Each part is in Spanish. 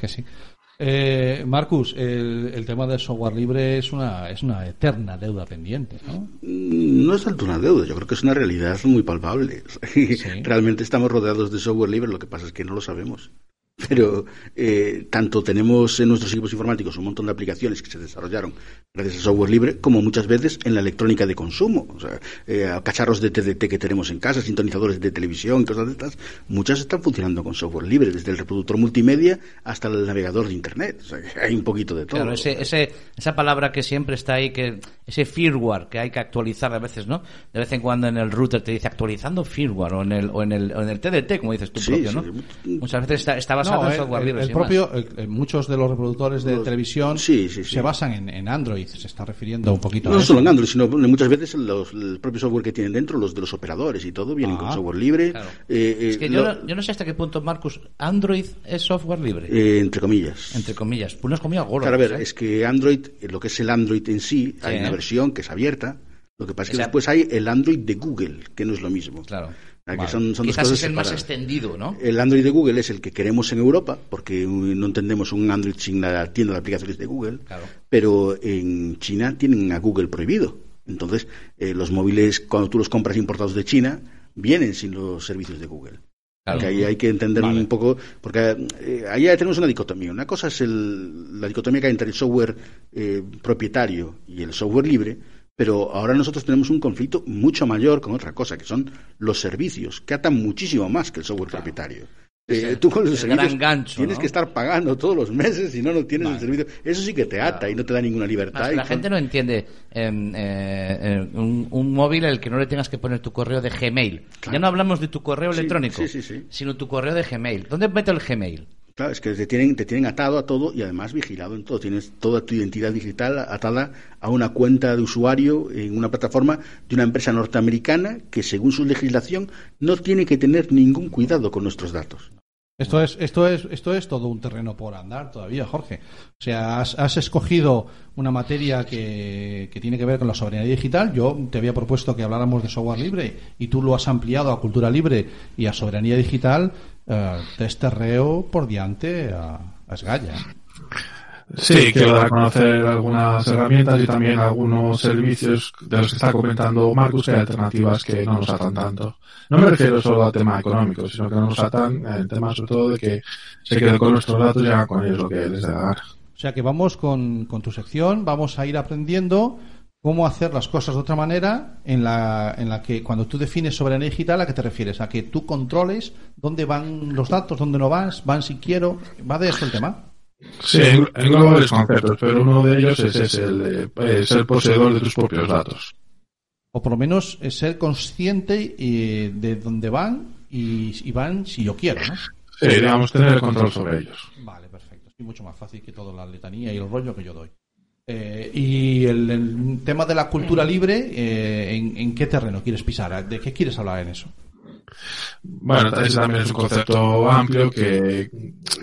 que sí. Eh, Marcus, el, el, tema del software libre es una, es una eterna deuda pendiente, ¿no? Mm, no es tanto una deuda, yo creo que es una realidad muy palpable. Realmente estamos rodeados de software libre, lo que pasa es que no lo sabemos. Pero eh, tanto tenemos en nuestros equipos informáticos un montón de aplicaciones que se desarrollaron gracias al software libre, como muchas veces en la electrónica de consumo. O sea, eh, cacharros de TDT que tenemos en casa, sintonizadores de televisión, cosas de estas, muchas están funcionando con software libre, desde el reproductor multimedia hasta el navegador de Internet. O sea, hay un poquito de todo. Claro, esa palabra que siempre está ahí, que ese firmware que hay que actualizar a veces, ¿no? De vez en cuando en el router te dice actualizando firmware o en el, o en el, o en el TDT, como dices tú propio, ¿no? Muchas veces está, está basado en software libre. El, propio, muchos de los reproductores de televisión se basan en, en Android, se está refiriendo un poquito no, a No solo en Android, sino muchas veces los, el propio software que tienen dentro, los de los operadores y todo, vienen con ah. software libre. Eh, es que yo, no, yo, no, sé hasta qué punto, Marcus, Android es software libre. Eh, entre comillas. Entre comillas. Pues no es comillas gordas. Claro, a ver, es que Android, lo que es el Android en sí, hay una versión que es abierta. Lo que pasa es que después hay el Android de Google, que no es lo mismo. Claro. Quizás es el más extendido, ¿no? El Android de Google es el que queremos en Europa, porque no entendemos un Android sin la tienda de aplicaciones de Google, pero en China tienen a Google prohibido. Entonces, eh, los móviles, cuando tú los compras importados de China, vienen sin los servicios de Google. Ahí hay que entender un poco, porque eh, ahí tenemos una dicotomía. Una cosa es la dicotomía que hay entre el software eh, propietario y el software libre, pero ahora nosotros tenemos un conflicto mucho mayor con otra cosa, que son los servicios, que atan muchísimo más que el software propietario. Eh, tú con los servicios tienes que estar pagando todos los meses si no, no tienes el servicio. Eso sí que te ata y no te da ninguna libertad. la gente no entiende em, eh, eh, un, móvil en el que no le tengas que poner tu correo de Gmail. Ya no hablamos de tu correo electrónico, sino tu correo de Gmail. ¿Dónde meto el Gmail? Claro, es que te tienen, te tienen atado a todo y además vigilado en todo. Tienes toda tu identidad digital atada a una cuenta de usuario en una plataforma de una empresa norteamericana que, según su legislación, no tiene que tener ningún cuidado con nuestros datos. Esto es, esto es, esto es todo un terreno por andar todavía, Jorge. O sea, has, escogido una materia que, que, tiene que ver con la soberanía digital. Yo te había propuesto que habláramos de software libre y tú lo has ampliado a cultura libre y a soberanía digital eh, desterreo por diante a, a Esgalla. Sí, quiero dar a conocer algunas herramientas y también algunos servicios de los que está comentando Marcus, que hay alternativas que no nos atan tanto. No me refiero solo al tema económico, sino que no nos atan el tema sobre todo de que se quede con nuestros datos y haga con ellos lo que les dé dar. O sea que vamos con, con tu sección, vamos a ir aprendiendo cómo hacer las cosas de otra manera en la, en la que cuando tú defines soberanía digital, ¿a qué te refieres? A que tú controles dónde van los datos, dónde no vas, van si quiero. ¿Va de eso el tema? Sí, engloba varios conceptos, pero uno de ellos es, el de ser poseedor de tus propios datos. O por lo menos es ser consciente eh, de dónde van y, van si yo quiero, ¿no? Sí, digamos, tener el control sobre ellos. Vale, perfecto. Es mucho más fácil que toda la letanía y el rollo que yo doy. Eh, y el, tema de la cultura libre, eh, ¿en, qué terreno quieres pisar? ¿De qué quieres hablar en eso? Bueno, ese también es un concepto amplio que,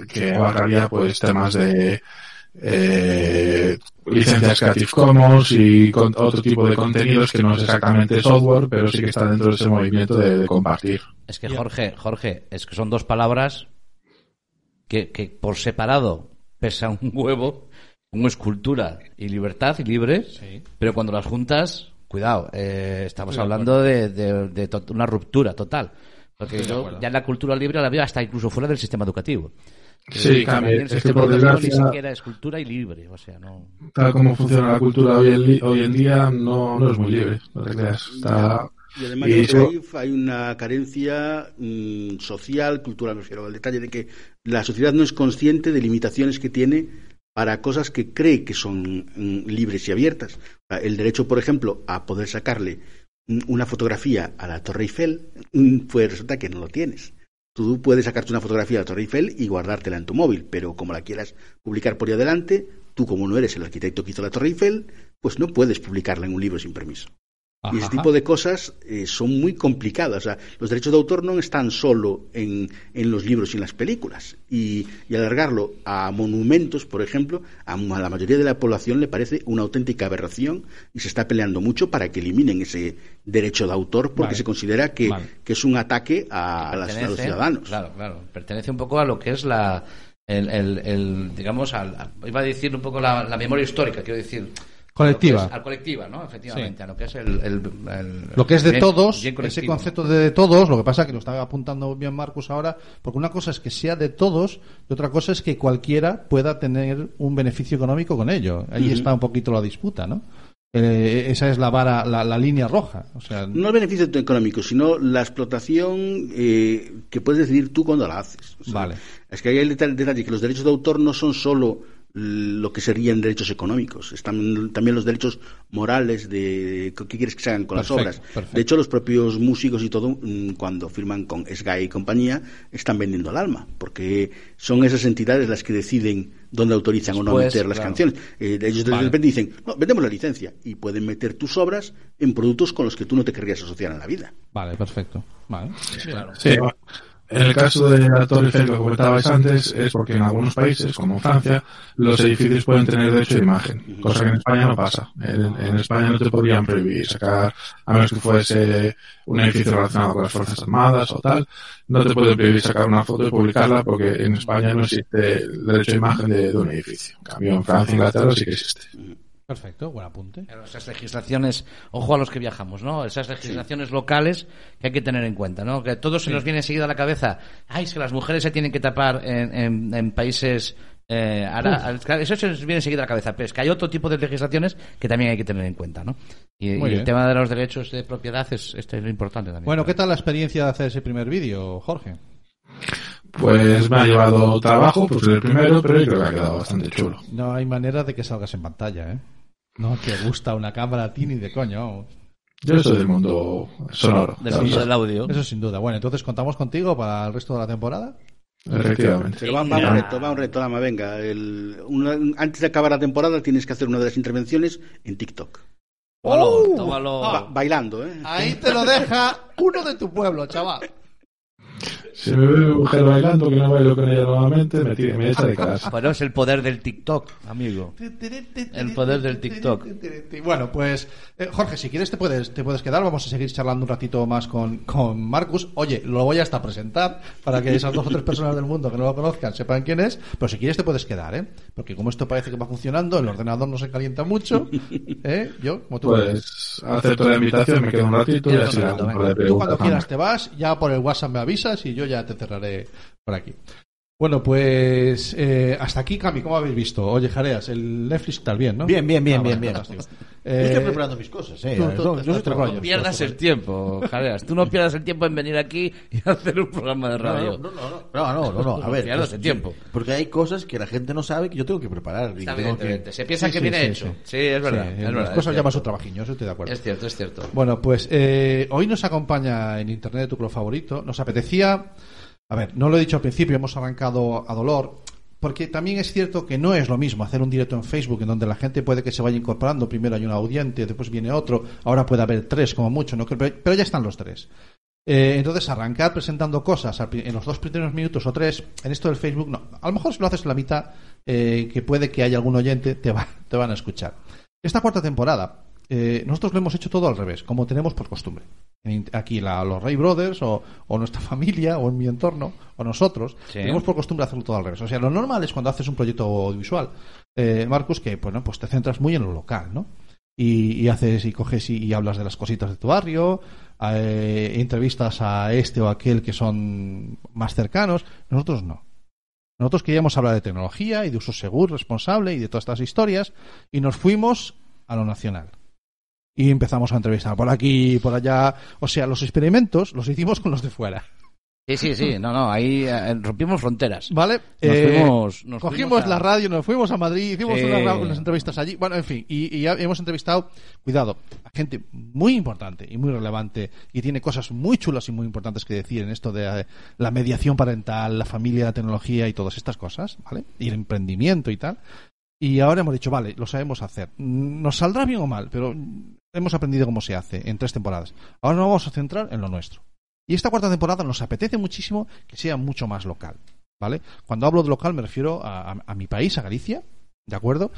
que abarcaría pues temas de eh, licencias Creative Commons y con, otro tipo de contenidos que no es exactamente software, pero sí que está dentro de ese movimiento de, compartir. Es que Jorge, Jorge, es que son dos palabras que, que por separado pesa un huevo como escultura y libertad y libre, pero cuando las juntas, cuidado, eh, estamos hablando de, de, una ruptura total. Porque ya en la cultura libre la veo hasta incluso fuera del sistema educativo. Sí, cambia. Es que por desgracia. Ni siquiera es cultura y libre, o sea, no. Tal como funciona la cultura hoy en, hoy en día, no, no es muy libre, no te creas. Está. Y además y hay una carencia mm, social, cultural, me refiero al detalle de que la sociedad no es consciente de limitaciones que tiene para cosas que cree que son mm, libres y abiertas. El derecho, por ejemplo, a poder sacarle mm, una fotografía a la Torre Eiffel, mm, pues resulta que no lo tienes. Tú puedes sacarte una fotografía de la Torre Eiffel y guardártela en tu móvil, pero como la quieras publicar por ahí adelante, tú como no eres el arquitecto que hizo la Torre Eiffel, pues no puedes publicarla en un libro sin permiso. Y ese tipo de cosas eh, son muy complicadas. O sea, los derechos de autor no están solo en, en los libros y en las películas. Y, alargarlo a monumentos, por ejemplo, a, la mayoría de la población le parece una auténtica aberración y se está peleando mucho para que eliminen ese derecho de autor porque se considera que, que, es un ataque a, a los ciudadanos. Claro, claro. Pertenece un poco a lo que es la el, el, el digamos, al, iba a decir un poco la, la memoria histórica, quiero decir, Colectiva. a es- al colectiva, ¿no? Efectivamente, a lo que es el, el- el- Lo que es de bien- todos, bien ese concepto de, de todos, lo que pasa que lo está apuntando bien Marcus ahora, porque una cosa es que sea de todos y otra cosa es que cualquiera pueda tener un beneficio económico con ello. Ahí está un poquito la disputa, ¿no? Eh, esa es la vara, la, la línea roja. O sea, No el beneficio económico, sino la explotación eh, que puedes decidir tú cuando la haces. O sea, Vale. Es que hay el detalle, detalle que los derechos de autor no son solo lo que serían derechos económicos, están también los derechos morales de qué quieres que se hagan con las obras. perfecto. De hecho, los propios músicos y todo, mm, cuando firman con Sky y compañía, están vendiendo el alma, porque son esas entidades las que deciden dónde autorizan o no meter las claro. canciones. Eh, ellos de Vale. repente dicen, no, vendemos la licencia y pueden meter tus obras en productos con los que tú no te querrías asociar en la vida. Vale, perfecto. Vale. Sí, bueno, en el caso de la Torre Eiffel que comentabais antes, es porque en algunos países, como Francia, los edificios pueden tener derecho de imagen, cosa que en España no pasa. En, en España no te podrían prohibir sacar, a menos que fuese un edificio relacionado con las Fuerzas Armadas o tal, no te pueden prohibir sacar una foto y publicarla porque en España no existe el derecho de imagen de, de un edificio. En cambio, en Francia e Inglaterra sí que existe. Perfecto, buen apunte. Esas legislaciones, ojo a los que viajamos, ¿no? Esas legislaciones locales que hay que tener en cuenta, ¿no? Que todo se nos viene enseguida a la cabeza. Ay, es que las mujeres se tienen que tapar en, en- en países... Eh, ara- eso se nos viene enseguida a la cabeza, pero es que hay otro tipo de legislaciones que también hay que tener en cuenta, ¿no? Y, el tema de los derechos de propiedad es, este es lo importante también. Bueno, ¿qué tal la experiencia de hacer ese primer vídeo, Jorge? Pues me ha llevado trabajo, pues el primero, pero yo creo que ha quedado bastante chulo. No hay manera de que salgas en pantalla, ¿eh? No te gusta una cámara a ti ni de coño. Yo soy del mundo sonoro. Del mundo del audio. Eso sin duda. Bueno, entonces contamos contigo para el resto de la temporada. Efectivamente. Pero va, va un reto, va un reto, venga. El- una- antes de acabar la temporada tienes que hacer una de las intervenciones en TikTok. Tómalo, tómalo. Ba- bailando, ¿eh? Ahí te lo deja uno de tu pueblo, chaval. Si me ve mujer bailando que no bailo con ella nuevamente, me, tira- me echa de casa. Bueno, es el poder del TikTok, amigo. El poder del TikTok. Bueno, pues eh, Jorge, si quieres te puedes te puedes quedar. Vamos a seguir charlando un ratito más con, con Marcus. Oye, lo voy hasta presentar para que esas dos o tres personas del mundo que no lo conozcan sepan quién es. Pero si quieres te puedes quedar, ¿eh? Porque como esto parece que va funcionando, el ordenador no se calienta mucho. ¿eh? Yo, como tú Pues acepto la invitación, me quedo un ratito y así Tú cuando quieras a te vas, ya por el WhatsApp me avisas y yo ya te cerraré por aquí. Bueno, pues eh, hasta aquí, Cami, ¿cómo habéis visto? Oye, Jareas, el Netflix está bien, ¿no? Bien, bien, bien, Ah, bien, bien. fantástico. Yo Eh, estoy preparando mis cosas, eh. tú- Yo- tú- yo tú- trabajador. No pierdas el tiempo, Jareas. Tú no pierdas el tiempo en venir aquí y hacer un programa de radio. No, no, no, no, no, no, no, a ver. Pierdas pues, el tiempo. Porque hay cosas que la gente no sabe que yo tengo que preparar. y Está tengo bien, que- evidentemente. Se piensa Sí, que sí, viene sí, hecho. sí. Sí, es verdad. Sí, es las verdad, cosas llaman su cierto. trabajillo, eso estoy de acuerdo. Es cierto, es cierto. Bueno, pues eh, hoy nos acompaña en Internet tu club favorito. Nos apetecía, a ver, no lo he dicho al principio, hemos arrancado a dolor, porque también es cierto que no es lo mismo hacer un directo en Facebook en donde la gente puede que se vaya incorporando. Primero hay un audiente, después viene otro, ahora puede haber tres como mucho, no pero ya están los tres. Eh, entonces, arrancar presentando cosas en los dos primeros minutos o tres, en esto del Facebook, no. A lo mejor si lo haces en la mitad, eh, que puede que haya algún oyente, te, va, te van a escuchar. Esta cuarta temporada, eh, nosotros lo hemos hecho todo al revés, como tenemos por costumbre. Aquí la- los Ray Brothers, o, o nuestra familia, o en mi entorno, o nosotros, Sí. tenemos por costumbre hacerlo todo al revés. O sea, lo normal es cuando haces un proyecto audiovisual, eh, Marcus, que bueno, pues te centras muy en lo local, ¿no? y, y haces y coges y, y hablas de las cositas de tu barrio, eh, entrevistas a este o aquel que son más cercanos. Nosotros no. Nosotros queríamos hablar de tecnología y de uso seguro, responsable y de todas estas historias y nos fuimos a lo nacional. Y empezamos a entrevistar por aquí por allá. O sea, los experimentos los hicimos con los de fuera. Sí, sí, sí. No, no. Ahí eh, rompimos fronteras. ¿Vale? Nos Eh, fuimos- nos cogimos fuimos a- la radio, nos fuimos a Madrid, hicimos Sí. unas, unas entrevistas allí. Bueno, en fin, y, hemos entrevistado, cuidado, a gente muy importante y muy relevante y tiene cosas muy chulas y muy importantes que decir en esto de eh, la mediación parental, la familia, la tecnología y todas estas cosas, ¿vale? Y el emprendimiento y tal. Y ahora hemos dicho, vale, lo sabemos hacer. Nos saldrá bien o mal, pero hemos aprendido cómo se hace en tres temporadas. Ahora nos vamos a centrar en lo nuestro. Y esta cuarta temporada nos apetece muchísimo que sea mucho más local. ¿Vale? Cuando hablo de local me refiero a, mi país, a Galicia, ¿de acuerdo?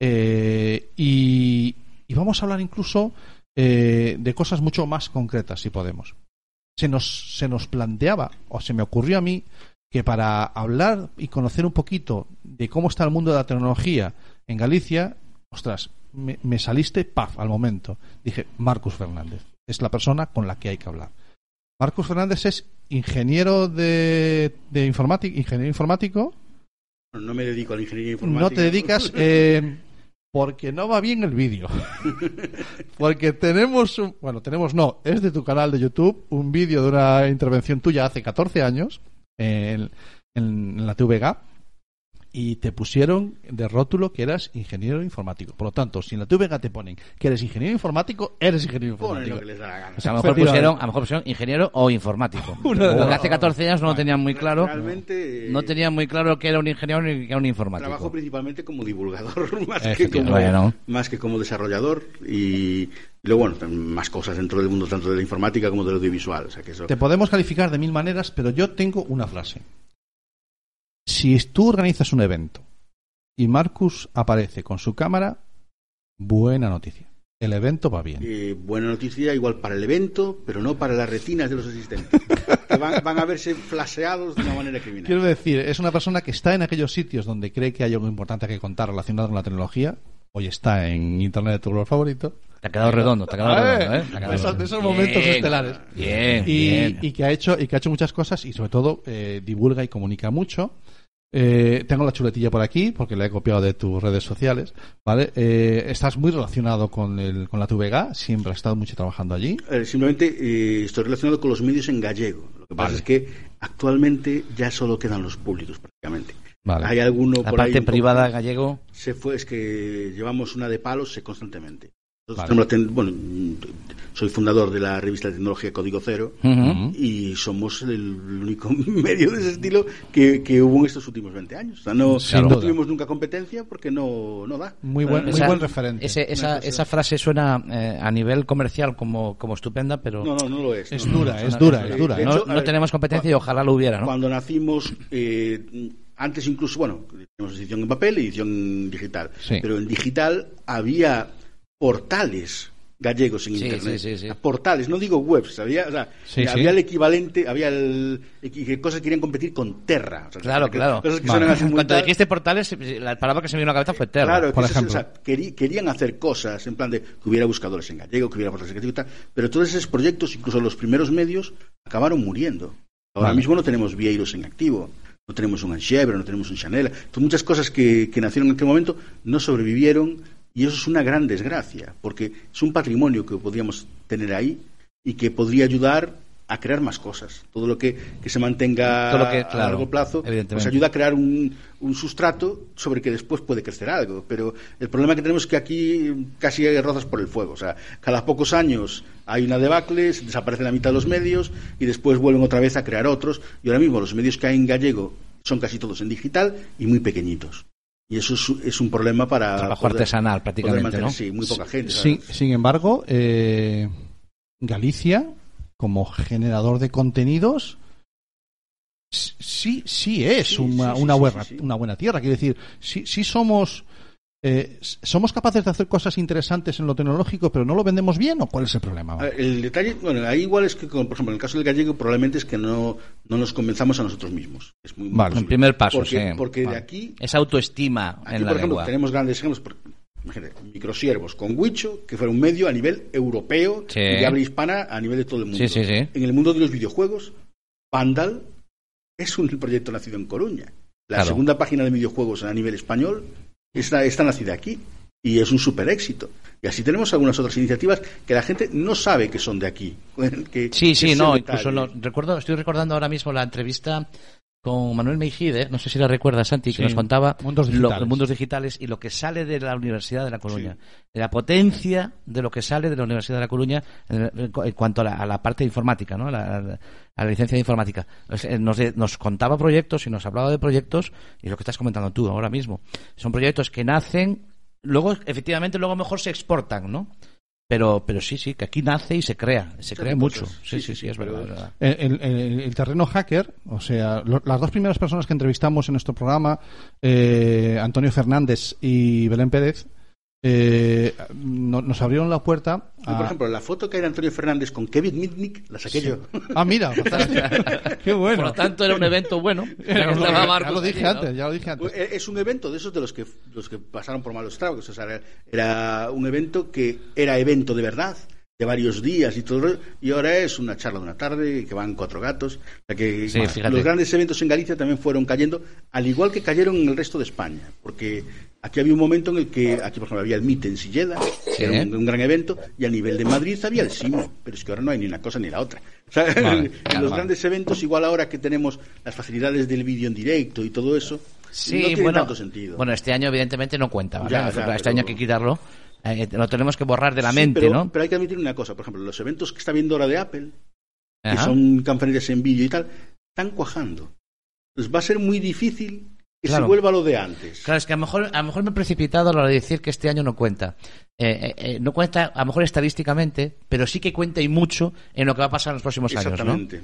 Eh, y, y vamos a hablar incluso eh, de cosas mucho más concretas, si podemos. Se nos, se nos planteaba, o se me ocurrió a mí, que para hablar y conocer un poquito de cómo está el mundo de la tecnología en Galicia, ostras, me, me saliste, paf, al momento. Dije, Marcus Fernández, es la persona con la que hay que hablar. Marcus Fernández es ingeniero de, de informático, ingeniero informático, No me dedico a la ingeniería informática. no te dedicas eh, porque no va bien el vídeo. porque tenemos un, bueno, tenemos no, es de tu canal de YouTube un vídeo de una intervención tuya hace 14 años en, en la TVG y te pusieron de rótulo que eras ingeniero informático. Por lo tanto, si en la TVG te ponen que eres ingeniero informático, eres ingeniero informático. lo que les da la gana. O sea, a lo mejor pusieron, a lo mejor pusieron ingeniero o informático. Porque hace 14 años no lo tenían muy claro. Realmente, No tenían muy claro que era un ingeniero ni que era un informático. Trabajo principalmente como divulgador más que, como, Bueno. más que como desarrollador y, luego, bueno, más cosas dentro del mundo tanto de la informática como del audiovisual. O sea, que eso... Te podemos calificar de mil maneras, pero yo tengo una frase. Si tú organizas un evento y Marcus aparece con su cámara, buena noticia. El evento va bien. Eh, buena noticia igual para el evento, pero no para las retinas de los asistentes. que van, van a verse flaseados de una manera criminal. Quiero decir, es una persona que está en aquellos sitios donde cree que hay algo importante que contar relacionado con la tecnología. Hoy está en Internet de tu lugar favorito. Te ha quedado redondo, te ha quedado Eh, redondo, ¿eh? Te ha quedado esos- redondo. esos momentos Bien, estelares. Bien, y, bien. y que ha hecho y que ha hecho muchas cosas y sobre todo eh, divulga y comunica mucho Eh, tengo la chuletilla por aquí porque la he copiado de tus redes sociales vale Eh, estás muy relacionado con el con la TVG siempre has estado mucho trabajando allí Eh, simplemente eh, estoy relacionado con los medios en gallego. Lo que pasa Vale. es que actualmente ya solo quedan los públicos prácticamente. Vale. Hay alguno La por ahí parte poco- privada gallego. se fue, es que llevamos una de palos sé, constantemente. Nosotros Vale. bueno, soy fundador de la revista de tecnología Código Cero Ujú. y somos el único medio de ese estilo que, que hubo en estos últimos 20 años. O sea, no, no tuvimos nunca competencia porque no, no da. muy O sea, buen muy Esa- buen referente ese- esa, esa frase suena eh, a nivel comercial como, como estupenda, pero No, no, no lo es. es no, no, dura no, es no, dura no, es dura ¿eh? no, hecho, no ver, tenemos competencia y ojalá lo hubiera, ¿no? Cuando nacimos, eh, antes incluso, bueno, tenemos edición en papel y edición digital, Sí. pero en digital había portales gallegos en Sí, internet. sí, sí, sí. Portales, no digo webs, había, o sea, había el equivalente, había el, que cosas que querían competir con Terra. o sea, Claro, que- claro. Cosas que Cuando dijiste portales, la palabra que se me vino a la cabeza fue Terra. Claro, por que eso- ejemplo. o sea, querí- querían hacer cosas en plan de que hubiera buscadores en gallego, que hubiera portales en gallego y tal, pero todos esos proyectos, incluso los primeros medios, acabaron muriendo. Ahora Vale. mismo no tenemos Vieiros en activo, no tenemos un Anchevre, no tenemos un Chanel. Entonces, muchas cosas que, que nacieron en aquel momento no sobrevivieron y eso es una gran desgracia, porque es un patrimonio que podríamos tener ahí y que podría ayudar a crear más cosas. Todo lo que, que se mantenga Todo lo que- a largo plazo pues ayuda a crear un, un sustrato sobre que después puede crecer algo. Pero el problema que tenemos es que aquí casi hay rozas por el fuego. O sea, cada pocos años hay una debacle, se desaparece la mitad de los medios y después vuelven otra vez a crear otros. Y ahora mismo los medios que hay en gallego son casi todos en digital y muy pequeñitos. Y eso es, es un problema para... Trabajo poder- artesanal, prácticamente, mantener- ¿no? Sí, muy poca gente. Sí, ¿sabes? sin embargo, eh, Galicia, como generador de contenidos, sí, sí es Sí, una, una, sí, buena, sí, sí. una buena tierra. Quiero decir, sí, sí somos, eh, somos capaces de hacer cosas interesantes en lo tecnológico, pero no lo vendemos bien, ¿o cuál es el problema? A ver, El detalle, bueno, ahí igual es que, por ejemplo, en el caso del gallego, probablemente es que no, no nos convencemos a nosotros mismos. Es muy, Vale. El primer paso, porque, sí. Porque Vale. de aquí Esa autoestima Aquí, en la por ejemplo, lengua. tenemos grandes ejemplos. por- imagínate, microsiervos con Huicho, que fue un medio a nivel europeo Sí. y de habla hispana a nivel de todo el mundo. Sí, sí, sí. En el mundo de los videojuegos, Pandal es un proyecto nacido en Coruña. La Claro. segunda página de videojuegos a nivel español está, está nacida aquí y es un super éxito. Y así tenemos algunas otras iniciativas que la gente no sabe que son de aquí. que- Sí, sí, no, incluso recuerdo, estoy recordando ahora mismo la entrevista con Manuel Meijide, no sé si la recuerdas, Santi, que Sí, nos contaba Mundos lo- Digitales. mundos digitales y lo que sale de la Universidad de La Coruña, de la potencia de lo que sale de la Universidad de La Coruña en, en cu- en cuanto a la, a la parte de informática, ¿no? La- la- a la licencia de informática. Sea, Nos, de- nos contaba proyectos y nos hablaba de proyectos y lo que estás comentando tú ahora mismo. Son proyectos que nacen, luego efectivamente luego mejor se exportan, ¿no? Pero, pero sí, sí, que aquí nace y se crea, se crea mucho. Sí, Sí, sí, sí, sí, es verdad. es verdad. El, el- el- el terreno hacker, o sea, lo- las dos primeras personas que entrevistamos en nuestro programa, eh, Antonio Fernández y Belén Pérez, eh, no- nos abrieron la puerta. Yo, por ejemplo, la foto que hay de Antonio Fernández con Kevin Mitnick la saqué yo. Ah, mira, qué bueno. Por lo tanto, era un evento bueno. Era Ya un- lo dije antes, ya lo dije antes. Pues, eh, Es un evento de esos de los que los que pasaron por malos tragos. O sea, era- era un evento que era evento de verdad, de varios días y todo, y ahora es una charla de una tarde que van cuatro gatos. Que Sí, los grandes eventos en Galicia también fueron cayendo, al igual que cayeron en el resto de España, porque aquí había un momento en el que aquí por ejemplo había el MIT en Silleda, era un, un gran evento, y a nivel de Madrid había el SIMO, pero es que ahora no hay ni una cosa ni la otra. O sea, Vale, en claro, los vale. grandes eventos, igual ahora que tenemos las facilidades del vídeo en directo y todo eso, Sí, no tiene bueno, tanto sentido. bueno, este año evidentemente no cuenta, ¿vale? Ya, ya, este pero- año hay que quitarlo. Eh, lo tenemos que borrar de la Sí, mente, pero, ¿no? Pero hay que admitir una cosa, por ejemplo, los eventos que está viendo ahora de Apple, que son conferencias en vídeo y tal, están cuajando. Entonces va a ser muy difícil que Claro. se vuelva lo de antes. Claro, es que a lo mejor, a lo mejor me he precipitado a la hora de decir que este año no cuenta. Eh, eh, eh, no cuenta, a lo mejor estadísticamente, pero sí que cuenta y mucho en lo que va a pasar en los próximos años, ¿no? Exactamente.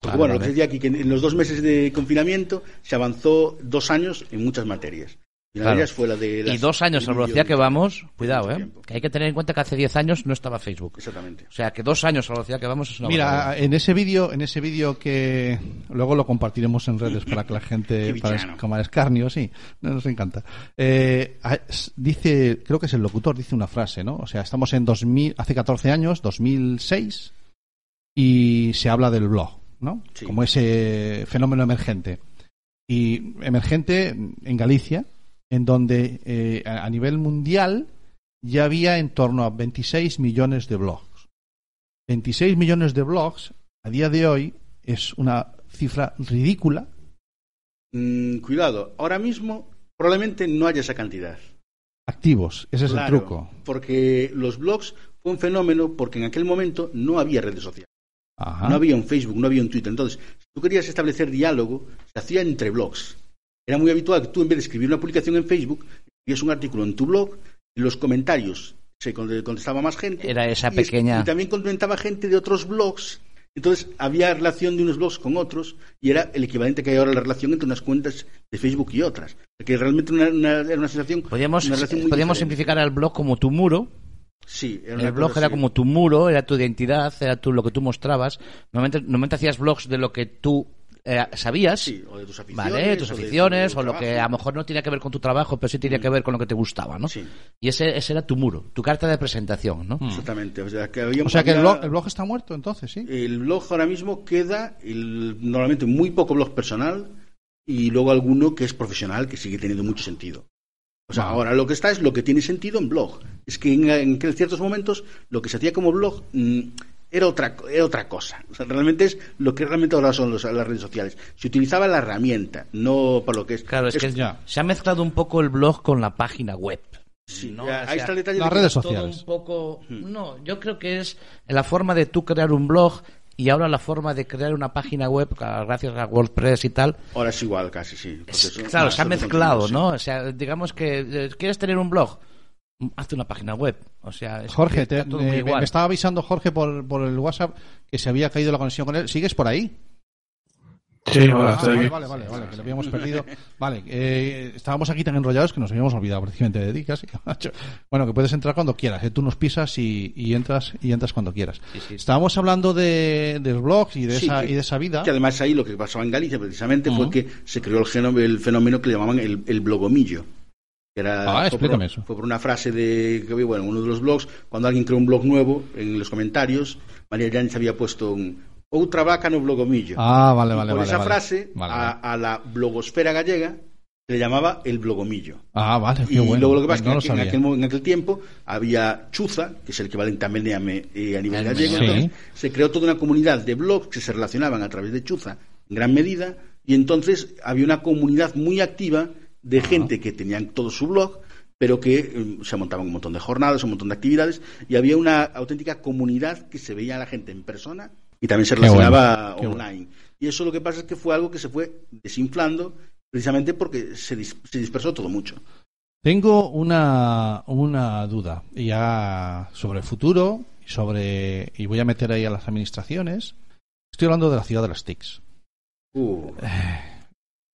Porque Vale, bueno, lo que decía aquí, que en los dos meses de confinamiento se avanzó dos años en muchas materias. Y una Claro. de ellas fue la de... Y las- dos años a la velocidad que vamos, cuidado, ¿eh? Que hay que tener en cuenta que hace 10 años no estaba Facebook. Exactamente. O sea, que dos años a la velocidad que vamos es una Mira, barbaridad. en ese vídeo, en ese vídeo que luego lo compartiremos en redes para que la gente, para es- como escarnio, sí, nos encanta. Eh, a- s- dice, creo que es el locutor, dice una frase, ¿no? O sea, estamos en 2000, hace 14 años, 2006, y se habla del blog, ¿no? Sí. Como ese fenómeno emergente. Y emergente en Galicia, en donde eh, a nivel mundial ya había en torno a 26 millones de blogs. 26 millones de blogs a día de hoy es una cifra ridícula. Mm, cuidado, ahora mismo probablemente no haya esa cantidad. Activos, ese es el truco. Porque los blogs fue un fenómeno porque en aquel momento no había redes sociales. Ajá. No había un Facebook, no había un Twitter. Entonces, si tú querías establecer diálogo, se hacía entre blogs. Era muy habitual que tú, en vez de escribir una publicación en Facebook, escribías un artículo en tu blog y los comentarios se con- contestaba más gente. Era esa y es- pequeña- Y también comentaba gente de otros blogs. Entonces, había relación de unos blogs con otros y era el equivalente que hay ahora la relación entre unas cuentas de Facebook y otras. Porque realmente una, una- era una sensación. Podríamos, una relación diferente. simplificar al blog como tu muro. Sí, era El blog era así. como tu muro, era tu identidad, era tú, lo que tú mostrabas. Normalmente, normalmente hacías blogs de lo que tú eh, sabías. Sí, o de tus aficiones. ¿Vale? Tus o de tu aficiones, o lo que a lo mejor no tenía que ver con tu trabajo, pero sí tenía que ver con lo que te gustaba, ¿no? Sí. Y ese, ese era tu muro, tu carta de presentación, ¿no? Exactamente. O sea, que, había- O sea que el blog, el blog está muerto entonces, ¿sí? El blog ahora mismo queda el- normalmente muy poco blog personal y luego alguno que es profesional que sigue teniendo mucho sentido. O sea, ahora lo que está es lo que tiene sentido en blog. Es que en, en ciertos momentos lo que se hacía como blog mm, era otra, era otra cosa. O sea, realmente es lo que realmente ahora son los- las redes sociales. Se utilizaba la herramienta, no para lo que es. Claro, es, que ya. se ha mezclado un poco el blog con la página web. Sí, ¿no? ya, O ahí sea, está el detalle. las de redes todo sociales. un poco... No, yo creo que es la forma de tú crear un blog y ahora la forma de crear una página web, gracias a WordPress y tal, Ahora es igual casi, sí. porque Es- claro, se ha mezclado, sí. ¿no? O sea, digamos que eh, quieres tener un blog, hazte una página web. O sea, es Jorge, te- todo me, igual. me estaba avisando Jorge por, por el WhatsApp que se había caído la conexión con él. ¿Sigues por ahí? Sí, hola, Ah, vale, vale, vale, vale, que lo habíamos perdido. Vale, eh, estábamos aquí tan enrollados que nos habíamos olvidado precisamente de ti casi. macho. Bueno, que puedes entrar cuando quieras, ¿eh? tú nos pisas y, y entras y entras cuando quieras. Sí, sí. Estábamos hablando de, de los blogs y de, Sí, esa, que- y de esa vida. Que además ahí lo que pasaba en Galicia precisamente fue que se creó el, el fenómeno que le llamaban el, el blogomillo. Que era, Ah, fue por, eso. Fue por una frase de que había, bueno, en uno de los blogs, cuando alguien creó un blog nuevo, en los comentarios, María Llanes había puesto un outra vaca no blogomillo. Ah, vale, Y vale, por vale. esa vale. frase, Vale, a, vale. a la blogosfera gallega se le llamaba el blogomillo. Ah, vale, qué y bueno. luego lo que pasa no es que en, aquel, en aquel tiempo había Chuza, que es el equivalente también de AME, eh, a nivel Sí. gallego, entonces se creó toda una comunidad de blogs que se relacionaban a través de Chuza en gran medida y entonces había una comunidad muy activa de gente que tenían todo su blog pero que eh, se montaban un montón de jornadas, un montón de actividades y había una auténtica comunidad que se veía a la gente en persona y también se relacionaba bueno, online. Y eso lo que pasa es que fue algo que se fue desinflando precisamente porque se, dis- se dispersó todo mucho. Tengo una, una duda ya sobre el futuro sobre y voy a meter ahí a las administraciones. Estoy hablando de la ciudad de las TICs. Uh,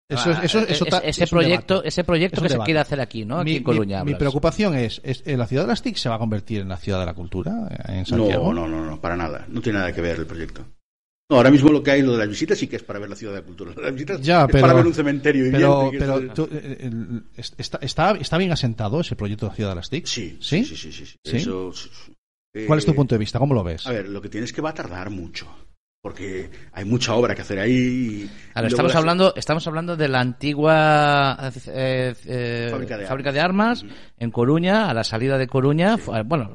Eso, es- eso, eso Es- ese es proyecto, ese proyecto Es que se quiere hacer aquí, ¿no? Aquí Mi, en Coruña. mi- preocupación es, es, ¿eh, ¿la ciudad de las TIC se va a convertir en la ciudad de la cultura eh, en Santiago? No, no, no, no, para nada. No tiene nada que ver el proyecto. No, ahora mismo lo que hay, lo de las visitas, sí que es para ver la ciudad de la cultura. Las visitas Ya, es pero- para ver un cementerio Pero, viviente. que pero es- tú, eh, el- es- está, está, está bien asentado ese proyecto de la ciudad de las TIC. Sí, ¿Sí? sí, sí, sí, sí, sí. ¿Sí? Eso, eh, ¿Cuál es tu punto de vista? ¿Cómo lo ves? A ver, lo que tienes es que va a tardar mucho. Porque hay mucha obra que hacer ahí. Ahora, estamos las- hablando, estamos hablando de la antigua eh, eh, Fábrica de armas. en Coruña, a la salida de Coruña. Bueno,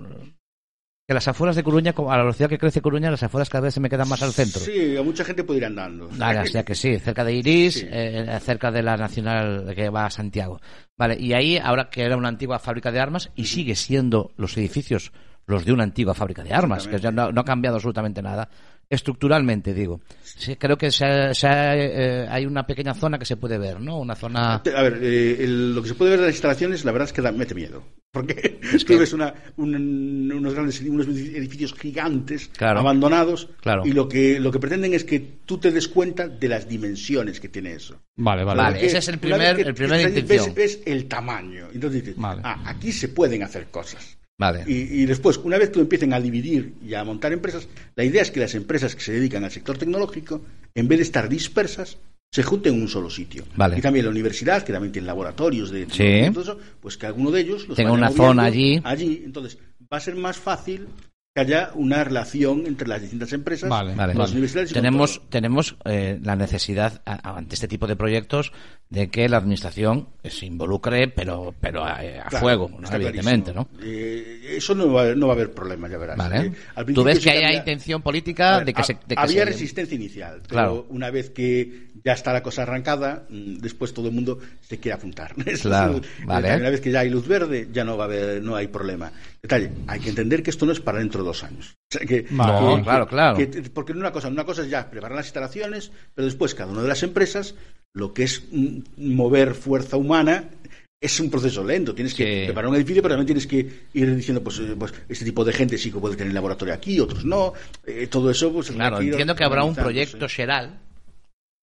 que las afueras de Coruña, a la velocidad que crece Coruña, las afueras cada vez se me quedan más al centro. Sí, a mucha gente puede ir andando. Ahora, o sea que sí, cerca de Iris, Sí. eh, cerca de la Nacional que va a Santiago. Vale, y ahí, ahora que era una antigua fábrica de armas, y sigue siendo los edificios los de una antigua fábrica de armas, que ya no, no ha cambiado absolutamente nada. Estructuralmente, digo. Sí, creo que se ha- se ha, eh, hay una pequeña zona que se puede ver, ¿no? Una zona... A ver, eh, el- lo que se puede ver de las instalaciones, la verdad es que da, mete miedo. Porque tú que- ves una, un- unos grandes unos edificios gigantes, Claro. abandonados, Claro. y lo que, lo que pretenden es que tú te des cuenta de las dimensiones que tiene eso. Vale, vale. Vale, ese es el primer- que el primer. Ves, ves el tamaño. Entonces dices, Vale. ah, aquí se pueden hacer cosas. Vale. Y, y después, una vez que lo empiecen a dividir y a montar empresas, la idea es que las empresas que se dedican al sector tecnológico, en vez de estar dispersas, se junten en un solo sitio. Vale. Y también la universidad, que también tiene laboratorios de Sí. todo eso, pues que alguno de ellos los Tenga una zona allí. Allí, entonces va a ser más fácil que haya una relación entre las distintas empresas, Vale, Vale. las universidades y tenemos todo. tenemos eh, la necesidad a- a- ante este tipo de proyectos de que la administración se involucre pero pero a, a Claro, fuego ¿no? evidentemente no Eh, eso no va, a haber- no va a haber problema, ya verás. vale Eh, al tú ves que hay había- intención A política ver, de que ha- se de que había se- resistencia inicial, pero Claro. una vez que ya está la cosa arrancada, mm, después todo el mundo se quiere apuntar. Claro, vale. Una vez que ya hay luz verde, ya no va a haber, no hay problema. Detalle, hay que entender que esto no es para dentro de dos años. O sea, que- Vale. No, que- claro, claro. que- porque una cosa, una cosa es ya preparar las instalaciones, pero después cada una de las empresas, lo que es mm, mover fuerza humana es un proceso lento. Tienes que preparar un edificio, pero también tienes que ir diciendo, pues, eh, pues este tipo de gente sí que puede tener laboratorio aquí, otros no. Eh, todo eso, pues. claro entiendo que habrá un proyecto Sheral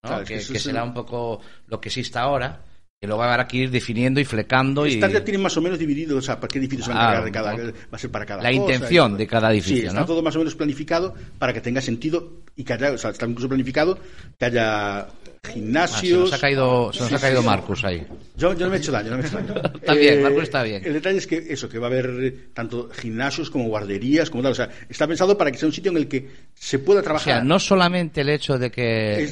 Claro, es que, que eso que es será el- un poco lo que existe ahora y luego habrá que ir definiendo y flecando y Estas ya tienen más o menos dividido, o sea, para qué edificio se van a encargar de cada, va a ser para cada La cosa y intención de cada edificio, Sí, está ¿no? todo más o menos planificado para que tenga sentido y que haya, o sea, está incluso planificado que haya Ah, se gimnasios. nos ha caído se nos ha caído Marcus ahí Yo, yo no me he hecho daño, no me he hecho daño. Eh, Está bien, Marcos está bien. El detalle es que eso, que va a haber eh, tanto gimnasios como guarderías, como tal. O sea, está pensado para que sea un sitio en el que se pueda o trabajar. sea no solamente el hecho de que el,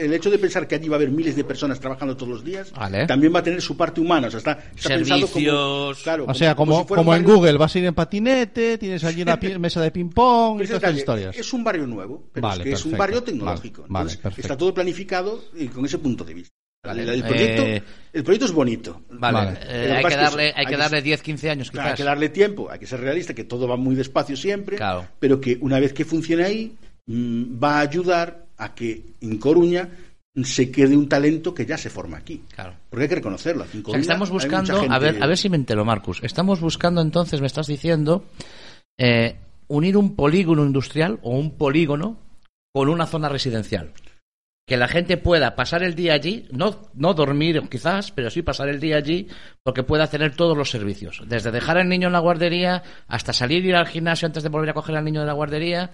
el hecho de pensar que allí va a haber miles de personas trabajando todos los días Vale. también va a tener su parte humana. O sea, está, está pensado como. Servicios. Claro, O sea, como, si como en Google, vas a ir en patinete, tienes allí una pi- mesa de ping-pong y ese todas historias. Es un barrio nuevo, pero Vale, que es un barrio tecnológico. Vale, Entonces, está todo planificado y con ese punto de vista. Vale, el, el proyecto, eh, el proyecto es bonito. vale, eh, hay que darle hay que darle 10 15 años hay que darle tiempo, hay que ser realista, que todo va muy despacio siempre, Claro. pero que una vez que funcione ahí, mm, va a ayudar a que en Coruña se quede un talento que ya se forma aquí. Claro. Porque hay que reconocerlo. Aquí en O sea, que Coruña estamos buscando, a ver, a ver si me entero, Marcus. Estamos buscando entonces, me estás diciendo, eh, unir un polígono industrial o un polígono con una zona residencial. Que la gente pueda pasar el día allí, no, no dormir quizás, pero sí pasar el día allí, porque pueda tener todos los servicios. Desde dejar al niño en la guardería hasta salir y ir al gimnasio antes de volver a coger al niño de la guardería.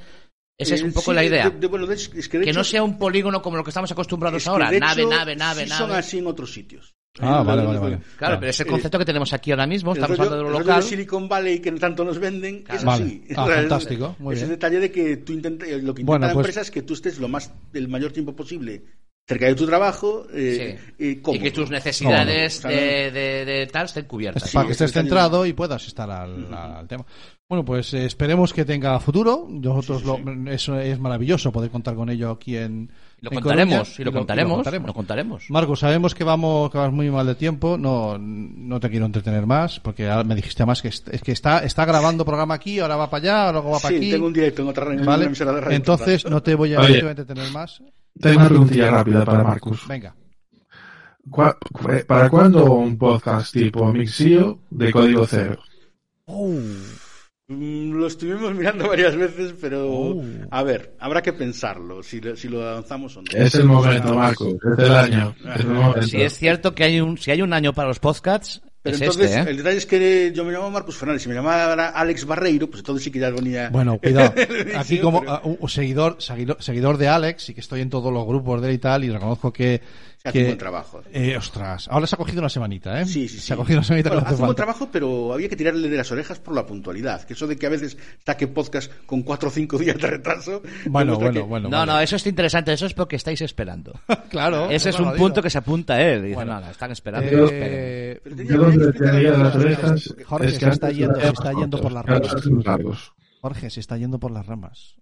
Esa es Eh, un poco sí, la idea. de- de- bueno, de hecho, es que, no hecho- sea un polígono como lo que estamos acostumbrados es que, ahora. de nave, hecho, nave, nave, sí nave. son así en otros sitios. Ah, vale, vale, vale. Claro, pero ese concepto que tenemos aquí ahora mismo, estamos rollo- hablando de lo el local. de Silicon Valley que tanto nos venden es Vale. así. Ah, es- fantástico, muy es bien. el detalle de que tú intenta- eh, lo que intenta Bueno, la pues- empresa es que tú estés lo más el mayor tiempo posible cerca de tu trabajo eh, Sí. eh, cómodo. y que tus necesidades de, de- de tal estén cubiertas. Sí, para que estés centrado y puedas estar al, al tema. Bueno, pues eh, esperemos que tenga futuro. Nosotros Sí, sí, lo- eso es maravilloso poder contar con ello aquí en. Lo contaremos, y lo contaremos, y lo contaremos. Marcos, sabemos que vamos, que vas muy mal de tiempo. No, no te quiero entretener más porque ahora me dijiste más que es, que está, está grabando programa aquí, ahora va para allá, luego va para Sí, aquí. tengo un directo en otra en Vale. una emisora de radio. Entonces no te voy a, Oye. no te voy a entretener más. Tengo una preguntilla rápida para Marcus. Venga. ¿Cuá- cu- ¿Para cuándo un podcast tipo Mixio de código cero? Lo estuvimos mirando varias veces, pero Oh. a ver, habrá que pensarlo, si, lo- si lo avanzamos o no. Es el momento, Marco. Es el año. Es el momento. Si es cierto que hay un, si hay un año para los podcasts, Pero es entonces, este, ¿eh? el detalle es que yo me llamo Marcos Fernández, si me llamara Alex Barreiro, pues entonces sí que ya venía... Bueno, cuidado. Aquí como un un seguidor, seguidor, seguidor de Alex y que estoy en todos los grupos de él y tal y reconozco que... Se hace que- un buen trabajo. Eh, ostras, ahora se ha cogido una semanita, ¿eh? Sí, sí, sí. Se ha cogido una semanita Bueno, hace un buen trabajo, pero había que tirarle de las orejas por la puntualidad. Que eso de que a veces saque podcast con cuatro o cinco días de retraso. Bueno, bueno, que- bueno. No, vale. no, eso es interesante, eso es porque estáis esperando. Claro. Ese es un digo. punto que se apunta él. Dice, Bueno. no, no, están esperando. Eh, Yo tenía- donde las orejas Jorge, es que se está yendo- se está yendo por las ramas. Jorge, se está yendo por las ramas.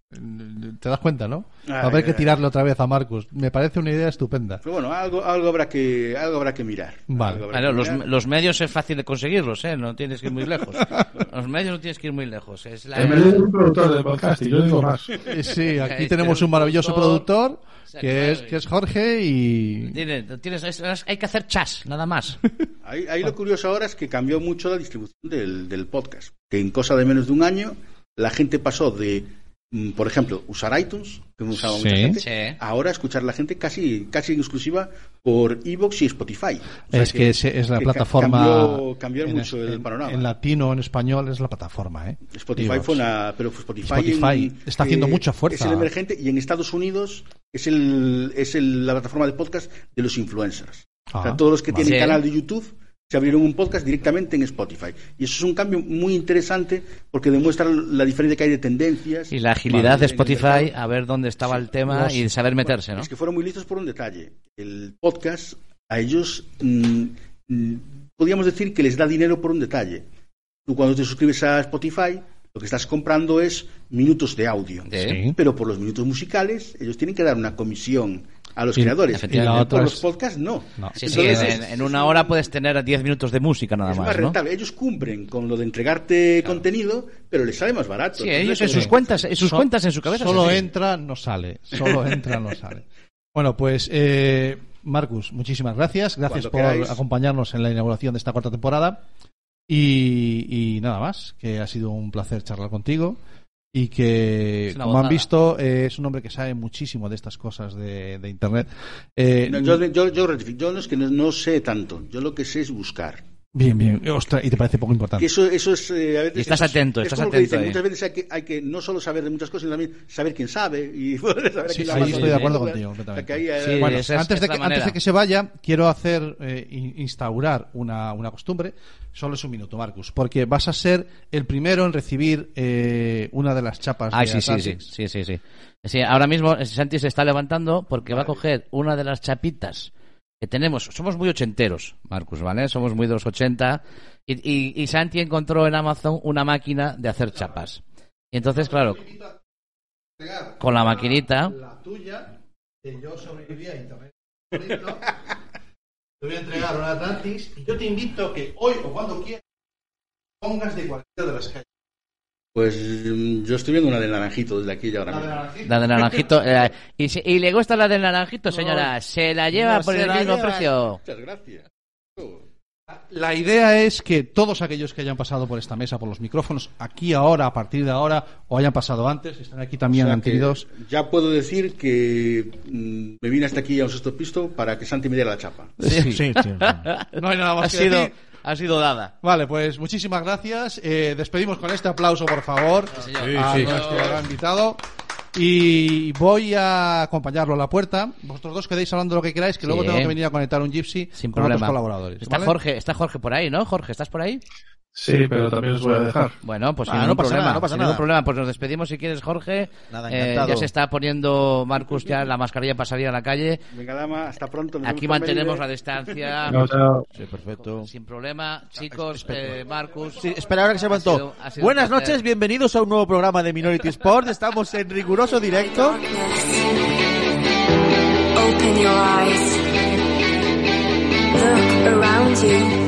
¿Te das cuenta, no? Ay, Va a haber que ay, tirarle otra vez a Marcus. Me parece una idea estupenda. Pero bueno, algo, algo habrá que, algo habrá que mirar. Vale. Algo habrá Claro, que los, mirar. los medios es fácil de conseguirlos, ¿eh? No tienes que ir muy lejos. Los medios no tienes que ir muy lejos. Es la... En vez de un productor de podcast, y yo digo más. Eh, Sí, aquí Este tenemos un maravilloso productor, que es, que es Jorge y... Tiene- tienes- es- es- hay que hacer chas, nada más. Ahí, ahí lo curioso ahora es que cambió mucho la distribución del, del podcast. Que en cosa de menos de un año, la gente pasó de, mm, por ejemplo, usar iTunes, que usaba mucha Sí. gente, Sí. ahora escuchar a la gente casi, casi en exclusiva por Evox y Spotify. O sea Es que es, es la que plataforma... Cambió, mucho es- el en- panorama. En latino, en español, es la plataforma, ¿eh? Spotify Evox. fue una, pero Spotify, Spotify en- está haciendo eh, mucha fuerza. Es el emergente y en Estados Unidos es el, es el- la plataforma de podcast de los influencers. o sea, Ah, todos los que vale. tienen Sí. canal de YouTube se abrieron un podcast directamente en Spotify. Y eso es un cambio muy interesante porque demuestra la diferencia que hay de tendencias. Y la agilidad de Spotify a ver dónde estaba Sí. el tema Los- y saber meterse, ¿no? Es que fueron muy listos por un detalle. El podcast, a ellos, mm, mm, podríamos decir que les da dinero por un detalle. Tú cuando te suscribes a Spotify, lo que estás comprando es minutos de audio. Sí. Pero por los minutos musicales, ellos tienen que dar una comisión a los Y- creadores. efectivamente. y la otra por es- los podcasts, no. No. Sí, sí, Entonces, en, es- en una hora puedes tener 10 minutos de música nada es más, más ¿no? rentable. Ellos cumplen con lo de entregarte contenido, pero les sale más barato. Sí, Entonces, ellos en sus cuentas, en sus So- cuentas en su cabeza. es Solo entra, no sale. Solo entra, no sale. Bueno, pues, eh, Marcus, muchísimas gracias. Gracias Cuando por queráis. acompañarnos en la inauguración de esta cuarta temporada. Y, y nada más, que ha sido un placer charlar contigo. Y que, como han visto, eh, es un hombre que sabe muchísimo de estas cosas de, de Internet. Eh, No, yo, yo, yo rectifico. Yo no es que no, no sé tanto. Yo lo que sé es buscar. Bien, bien. Ostras, y te parece poco Que importante. eso, eso es. eh, a veces Y estás es- atento, es estás como lo que atento dicen. Muchas veces hay que, hay que no solo saber de muchas cosas, sino también saber quién sabe. Y saber a Sí, quién estoy de acuerdo contigo, Sí, antes, es de que, antes manera. de que se vaya, quiero hacer eh, in- instaurar una, una costumbre. Solo es un minuto, Marcus, porque vas a ser el primero en recibir eh, una de las chapas Ay, de sí, sí, sí, sí, sí, sí. Sí, ahora mismo Santi se está levantando porque va a coger una de las chapitas que tenemos. Somos muy ochenteros, Marcus, ¿vale? Somos muy de los 80. Y, y, y Santi encontró en Amazon una máquina de hacer chapas. Y entonces, claro, con la maquinita... La tuya, que yo sobrevivía a Internet. Te voy a entregar una Atlantis y yo te invito que hoy o cuando quieras pongas de cualquiera de las calles. Pues mm, yo estoy viendo una del naranjito desde aquí y ahora La de mismo. naranjito. La de naranjito. eh, y, si- y le gusta la del naranjito, señora. se la lleva no por se el la mismo lleva. precio. Muchas gracias. La idea es que todos aquellos que hayan pasado por esta mesa, por los micrófonos, aquí ahora, a partir de ahora, o hayan pasado antes, están aquí también O sea, adquiridos. que ya puedo decir que mm, me vine hasta aquí a un sexto pisto para que Santi me diera la chapa. Sí. Sí, sí. No hay nada más Ha que sido, decir. Ha sido dada. Vale, pues muchísimas gracias. Eh, despedimos con este aplauso, por favor, señor. a Sí, sí. nuestro gran invitado. Y voy a acompañarlo a la puerta. Vosotros dos quedéis hablando lo que queráis, que luego Sí. tengo que venir a conectar un Gypsy Sin con problema. otros colaboradores. Está ¿vale? Jorge, está Jorge por ahí, ¿no? Jorge, ¿estás por ahí? Sí, pero también os voy a dejar. Bueno, pues Ah, sin no ningún pasa problema. nada, no pasa sin nada. ningún problema. Pues nos despedimos si quieres, Jorge. Nada, Eh, ya se está poniendo Marcus ya la mascarilla para salir a la calle. Venga, dama, hasta pronto. nos Aquí mantenemos la Melide. distancia. Chao. Sí, perfecto. Sin problema. Chicos, eh, Marcus. Sí, espera, ahora que se Ha levantó. sido- ha sido Buenas noches, bienvenidos a un nuevo programa de Minority Sport. Estamos en riguroso directo. Open your eyes. Look around you.